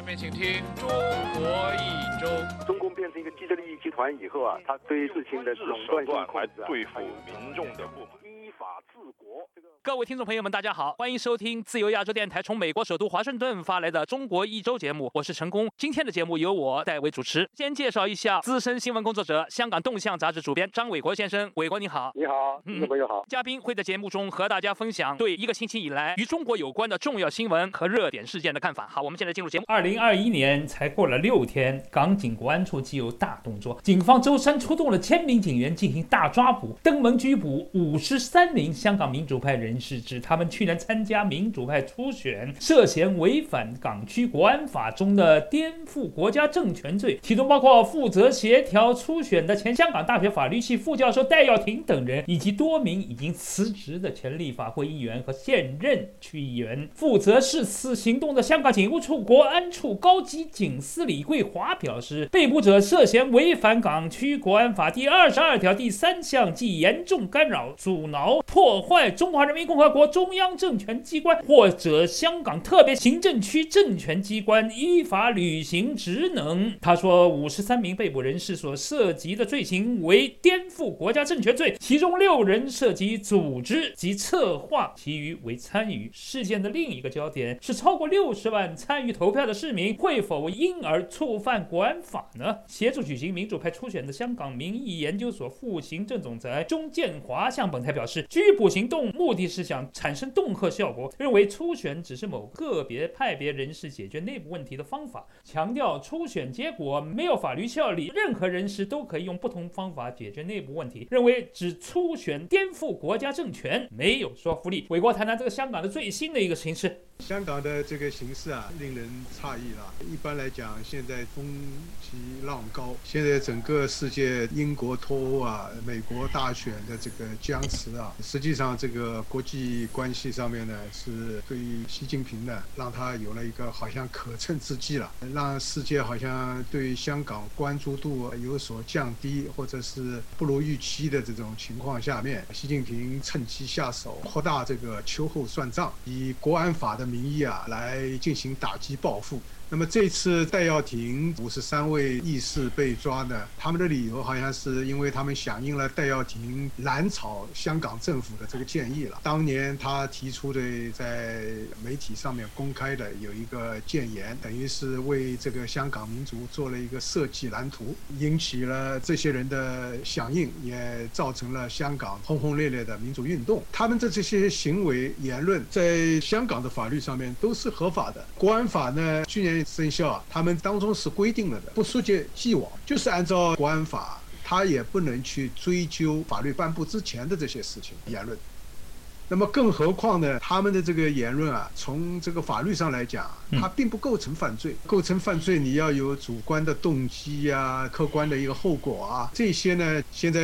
下面请听中国一周。中共变成一个既得利益集团以后啊，他对事情的垄断性控制啊，对付民众的不满。依法治国。各位听众朋友们，大家好，欢迎收听自由亚洲电台从美国首都华盛顿发来的中国一周节目，我是陈工。今天的节目由我代为主持。先介绍一下资深新闻工作者、香港动向杂志主编张伟国先生，伟国你好。你好，听众朋友好。嘉宾会在节目中和大家分享对一个星期以来与中国有关的重要新闻和热点事件的看法。好，我们现在进入节目。二零零二一年才过了六天，港警国安处即有大动作，警方周三出动了千名警员进行大抓捕，登门拘捕五十三名香港民主派人士，指他们去年参加民主派初选，涉嫌违反港区国安法中的颠覆国家政权罪，其中包括负责协调初选的前香港大学法律系副教授戴耀廷等人，以及多名已经辞职的前立法会议员和现任区议员。负责是次行动的香港警务处国安处处高级警司李桂华表示，被捕者涉嫌违反港区国安法第二十二条第三项，即严重干扰、阻挠、破坏中华人民共和国中央政权机关或者香港特别行政区政权机关依法履行职能。他说，五十三名被捕人士所涉及的罪行为颠覆国家政权罪，其中六人涉及组织及策划，其余为参与。事件的另一个焦点是，超过六十万参与投票的市民会否因而触犯国安法呢？协助举行民主派初选的香港民意研究所副行政总裁钟建华向本台表示，拘捕行动目的是想产生恫吓效果，认为初选只是某个别派别人士解决内部问题的方法，强调初选结果没有法律效力，任何人士都可以用不同方法解决内部问题，认为只初选颠覆国家政权没有说服力。伟国谈谈这个香港的最新的一个形势。香港的这个形势啊，令人诧异了。一般来讲，现在风急浪高，现在整个世界英国脱欧啊，美国大选的这个僵持啊，实际上这个国际关系上面呢，是对于习近平呢，让他有了一个好像可乘之机了，让世界好像对香港关注度有所降低，或者是不如预期的这种情况下面，习近平趁机下手，扩大这个秋后算账，以国安法的名义啊，来进行打击报复。那么这次戴耀廷五十三位义士被抓呢，他们的理由好像是因为他们响应了戴耀廷蓝草香港政府的这个建议了。当年他提出的在媒体上面公开的有一个建言，等于是为这个香港民族做了一个设计蓝图，引起了这些人的响应，也造成了香港轰轰烈烈的民主运动。他们的这些行为言论在香港的法律上面都是合法的。国安法呢，去年。生效，他们当中是规定了的，不溯及既往，就是按照国安法，他也不能去追究法律颁布之前的这些事情言论。那么更何况呢？他们的这个言论啊，从这个法律上来讲，它并不构成犯罪。构成犯罪，你要有主观的动机呀，客观的一个后果啊，这些呢，现在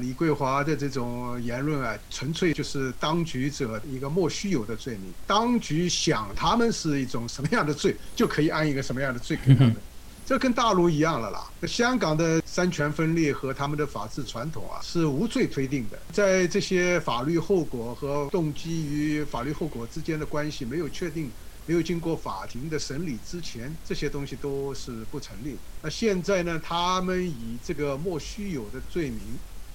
李桂华的这种言论啊，纯粹就是当局者一个莫须有的罪名。当局想他们是一种什么样的罪，就可以按一个什么样的罪给他们。这跟大陆一样了啦。香港的三权分立和他们的法治传统啊，是无罪推定的。在这些法律后果和动机与法律后果之间的关系没有确定、没有经过法庭的审理之前，这些东西都是不成立。那现在呢，他们以这个莫须有的罪名。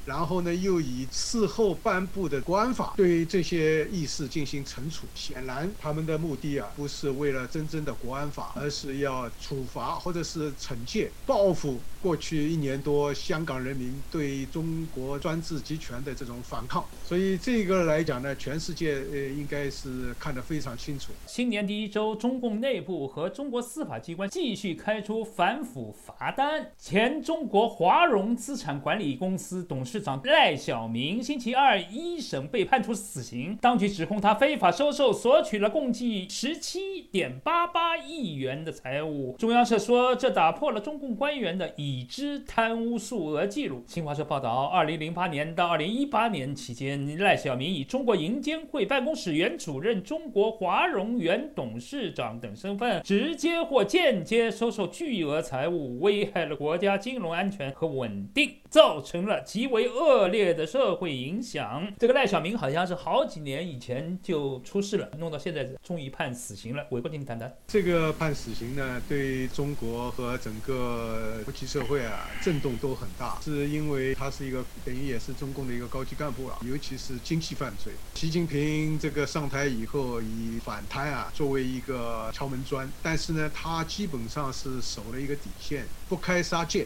然后呢，又以事后颁布的国安法对这些义士进行惩处。显然，他们的目的啊，不是为了真正的国安法，而是要处罚或者是惩戒、报复过去一年多香港人民对中国专制集权的这种反抗。所以，这个来讲呢，全世界呃应该是看得非常清楚。新年第一周，中共内部和中国司法机关继续开出反腐罚单。前中国华融资产管理公司董事。长赖小民星期二一审被判处死刑，当局指控他非法收受、索取了共计十七点八八亿元的财物。中央社说，这打破了中共官员的已知贪污数额记录。新华社报道，二零零八年到二零一八年期间，赖小民以中国银监会办公室原主任、中国华融原董事长等身份，直接或间接收受巨额财物，危害了国家金融安全和稳定，造成了极为。为恶劣的社会影响。这个赖小民好像是好几年以前就出事了，弄到现在终于判死刑了。韦国进谈谈，这个判死刑呢，对中国和整个国际社会啊震动都很大，是因为他是一个等于也是中共的一个高级干部啊，尤其是经济犯罪。习近平这个上台以后以反贪啊作为一个敲门砖，但是呢，他基本上是守了一个底线，不开杀戒。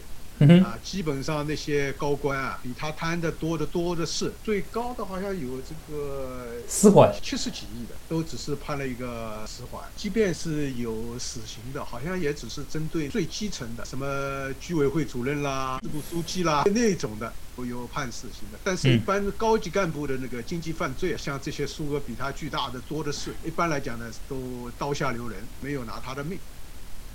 啊，基本上那些高官啊，比他贪的多的多的是，最高的好像有这个死缓七十几亿的，都只是判了一个死缓。即便是有死刑的，好像也只是针对最基层的，什么居委会主任啦、支部书记啦那种的都有判死刑的。但是，一般高级干部的那个经济犯罪，像这些数额比他巨大的多的是，一般来讲呢，都刀下留人，没有拿他的命。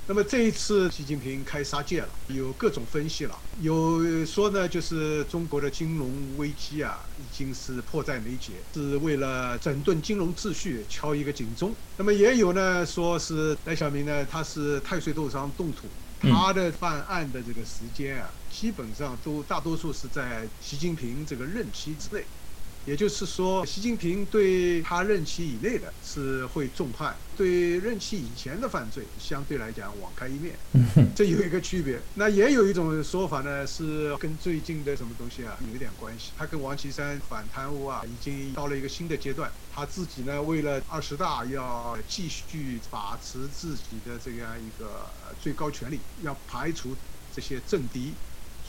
那么这一次，习近平开杀戒了，有各种分析了。有说呢，就是中国的金融危机啊，已经是迫在眉睫，是为了整顿金融秩序敲一个警钟。那么也有呢，说是赖小民呢，他是太岁头上动土，他的犯案的这个时间啊，基本上都大多数是在习近平这个任期之内。也就是说，习近平对他任期以内的是会重判，对任期以前的犯罪相对来讲网开一面，这有一个区别。那也有一种说法呢，是跟最近的什么东西啊有一点关系。他跟王岐山反贪污啊，已经到了一个新的阶段。他自己呢，为了二十大要继续把持自己的这样一个最高权力，要排除这些政敌。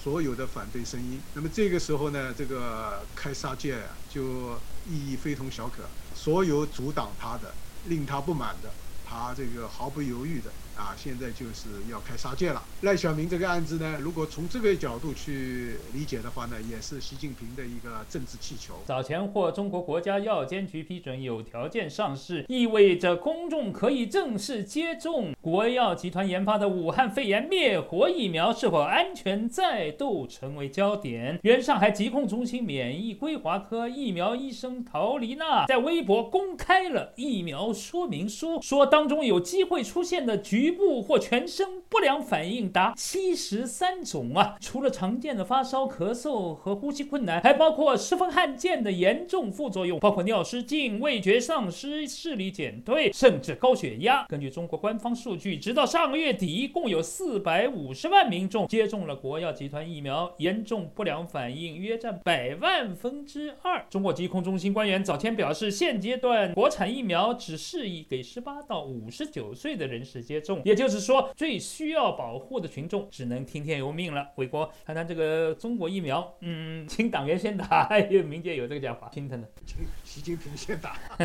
所有的反对声音，那么这个时候呢，这个开杀戒就意义非同小可。所有阻挡他的、令他不满的，他这个毫不犹豫的。啊，现在就是要开杀戒了。赖小民这个案子呢，如果从这个角度去理解的话呢，也是习近平的一个政治气球。早前获中国国家药监局批准有条件上市，意味着公众可以正式接种国药集团研发的武汉肺炎灭活疫苗是否安全，再度成为焦点。原上海疾控中心免疫规划科疫苗医生陶丽娜在微博公开了疫苗说明书，说当中有机会出现的局。局部或全身不良反应达七十三种啊！除了常见的发烧、咳嗽和呼吸困难，还包括十分罕见的严重副作用，包括尿失禁、味觉丧失、视力减退，甚至高血压。根据中国官方数据，直到上个月底，共有四百五十万民众接种了国药集团疫苗，严重不良反应约占百万分之二。中国疾控中心官员早前表示，现阶段国产疫苗只适宜给十八到五十九岁的人士接种。也就是说，最需要保护的群众只能听天由命了。伟国谈谈这个中国疫苗，嗯，请党员先打，还有民间有这个讲法，心疼的，请习近平先打，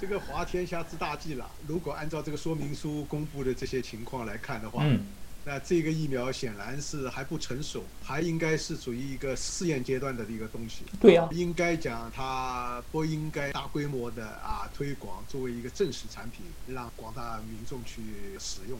这个滑天下之大忌了。如果按照这个说明书公布的这些情况来看的话，嗯。那这个疫苗显然是还不成熟，还应该是处于一个试验阶段的一个东西。对呀，应该讲它不应该大规模的啊推广作为一个正式产品，让广大民众去使用。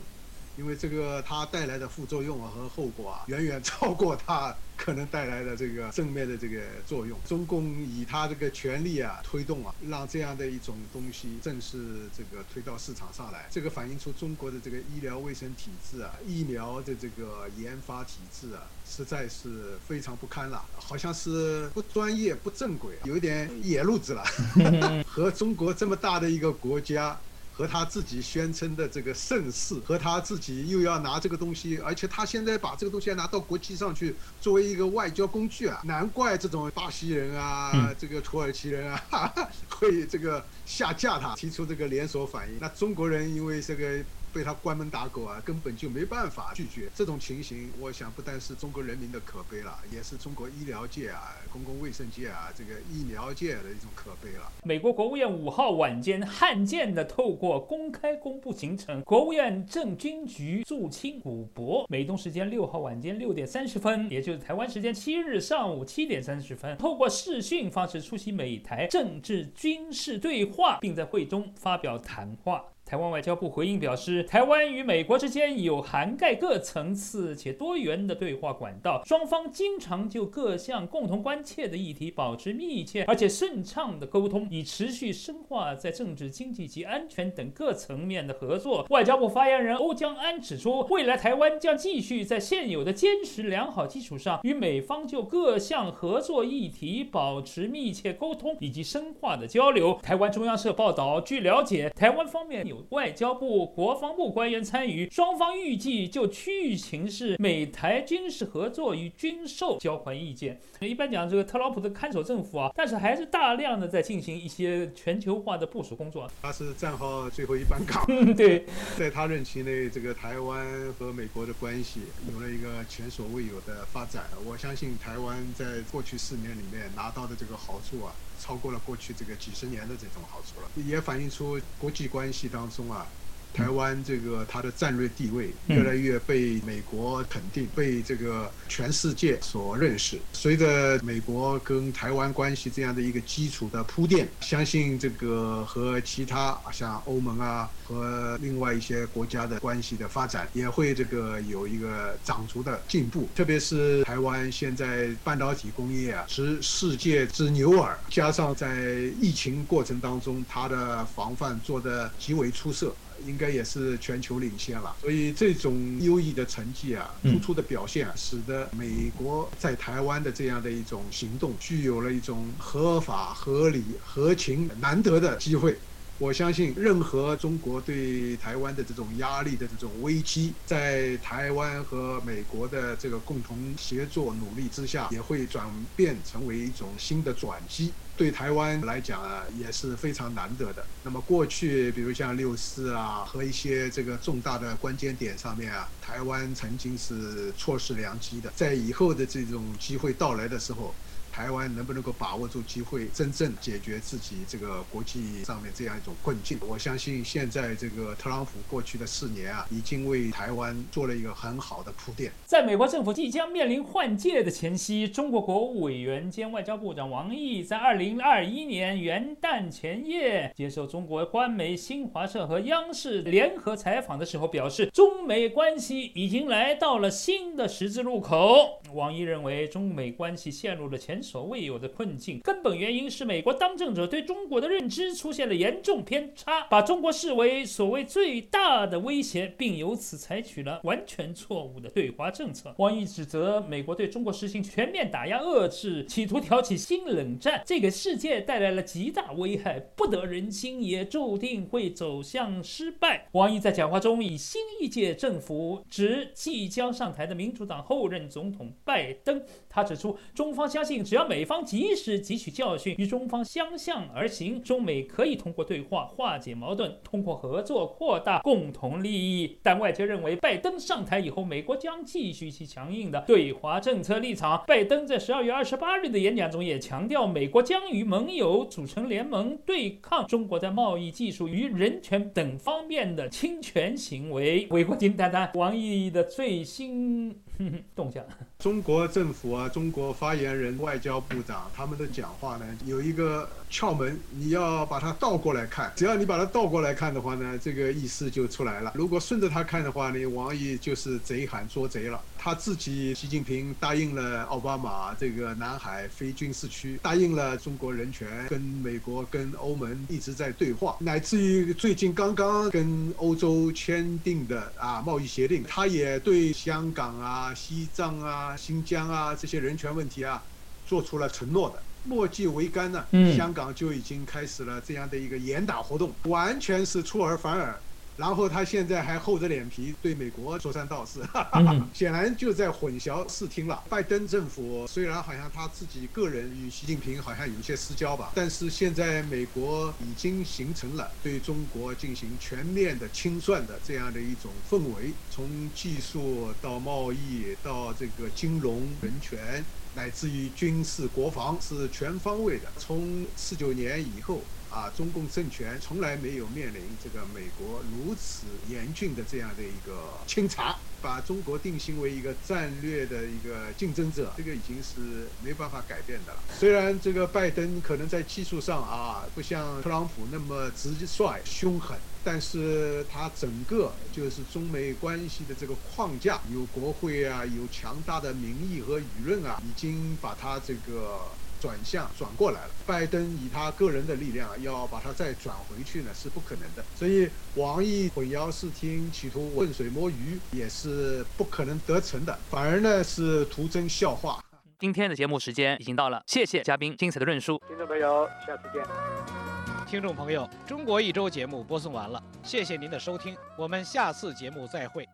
因为这个它带来的副作用啊和后果啊，远远超过它可能带来的这个正面的这个作用。中共以它这个权力啊推动啊，让这样的一种东西正式这个推到市场上来，这个反映出中国的这个医疗卫生体制啊，疫苗的这个研发体制啊，实在是非常不堪了，好像是不专业、不正规，有点野路子了。和中国这么大的一个国家。和他自己宣称的这个盛世，和他自己又要拿这个东西，而且他现在把这个东西拿到国际上去作为一个外交工具啊，难怪这种巴西人啊，这个土耳其人啊，会这个下架他，提出这个连锁反应。那中国人因为这个。被他关门打狗啊，根本就没办法拒绝这种情形。我想不但是中国人民的可悲了，也是中国医疗界啊、公共卫生界啊、这个疫苗界的一种可悲了。美国国务院五号晚间罕见的透过公开公布行程，国务院政军局驻青古博，美东时间六号晚间六点三十分，也就是台湾时间七日上午七点三十分，透过视讯方式出席美台政治军事对话，并在会中发表谈话。台湾外交部回应表示，台湾与美国之间有涵盖各层次且多元的对话管道，双方经常就各项共同关切的议题保持密切而且顺畅的沟通，以持续深化在政治、经济及安全等各层面的合作。外交部发言人欧江安指出，未来台湾将继续在现有的坚实良好基础上，与美方就各项合作议题保持密切沟通以及深化的交流。台湾中央社报道，据了解，台湾方面有外交部、国防部官员参与，双方预计就区域形势、美台军事合作与军售交换意见。一般讲，这个特朗普的看守政府啊，但是还是大量的在进行一些全球化的部署工作。他是战后最后一班岗。对，在他任期内，这个台湾和美国的关系有了一个前所未有的发展。我相信台湾在过去四年里面拿到的这个好处啊，超过了过去这个几十年的这种好处了，也反映出国际关系当松啊。台湾这个它的战略地位越来越被美国肯定，被这个全世界所认识。随着美国跟台湾关系这样的一个基础的铺垫，相信这个和其他像欧盟啊和另外一些国家的关系的发展也会这个有一个长足的进步。特别是台湾现在半导体工业啊是世界之牛耳，加上在疫情过程当中它的防范做得极为出色。应该也是全球领先了，所以这种优异的成绩啊，突出的表现，使得美国在台湾的这样的一种行动，具有了一种合法、合理、合情、难得的机会。我相信，任何中国对台湾的这种压力的这种危机，在台湾和美国的这个共同协作努力之下，也会转变成为一种新的转机。对台湾来讲啊，也是非常难得的。那么过去，比如像六四啊和一些这个重大的关键点上面啊，台湾曾经是错失良机的。在以后的这种机会到来的时候。台湾能不能够把握住机会，真正解决自己这个国际上面这样一种困境？我相信现在这个特朗普过去的四年啊，已经为台湾做了一个很好的铺垫。在美国政府即将面临换届的前夕，中国国务委员兼外交部长王毅在二零二一年元旦前夜接受中国官媒新华社和央视联合采访的时候表示，中美关系已经来到了新的十字路口。王毅认为，中美关系陷入了前所未有的困境，根本原因是美国当政者对中国的认知出现了严重偏差，把中国视为所谓最大的威胁，并由此采取了完全错误的对华政策。王毅指责美国对中国实行全面打压遏制，企图挑起新冷战，这给世界带来了极大危害，不得人心，也注定会走向失败。王毅在讲话中以新一届政府指即将上台的民主党后任总统。拜登，他指出，中方相信，只要美方及时汲取教训，与中方相向而行，中美可以通过对话化解矛盾，通过合作扩大共同利益。但外界认为，拜登上台以后，美国将继续其强硬的对华政策立场。拜登在十二月二十八日的演讲中也强调，美国将与盟友组成联盟，对抗中国在贸易、技术与人权等方面的侵权行为。为国金丹丹，王毅的最新动向。中中国政府啊，中国发言人、外交部长他们的讲话呢，有一个窍门，你要把它倒过来看。只要你把它倒过来看的话呢，这个意思就出来了。如果顺着他看的话呢，王毅就是贼喊捉贼了。他自己，习近平答应了奥巴马这个南海非军事区，答应了中国人权，跟美国、跟欧盟一直在对话，乃至于最近刚刚跟欧洲签订的啊贸易协定，他也对香港啊、西藏啊。新疆啊，这些人权问题啊，做出了承诺的，墨迹为干呢。香港就已经开始了这样的一个严打活动，完全是出尔反尔。然后他现在还厚着脸皮对美国说三道四，显然就在混淆视听了。拜登政府虽然好像他自己个人与习近平好像有些私交吧，但是现在美国已经形成了对中国进行全面的清算的这样的一种氛围，从技术到贸易到这个金融、人权，乃至于军事、国防是全方位的。从四九年以后。啊，中共政权从来没有面临这个美国如此严峻的这样的一个清查，把中国定性为一个战略的一个竞争者，这个已经是没办法改变的了。虽然这个拜登可能在技术上啊，不像特朗普那么直率凶狠。但是它整个就是中美关系的这个框架，有国会啊，有强大的民意和舆论啊，已经把它这个转向转过来了。拜登以他个人的力量要把它再转回去呢，是不可能的。所以王毅混淆视听，企图浑水摸鱼，也是不可能得逞的，反而呢是徒增笑话。今天的节目时间已经到了，谢谢嘉宾精彩的论述。听众朋友，下次见。听众朋友，中国一周节目播送完了，谢谢您的收听，我们下次节目再会。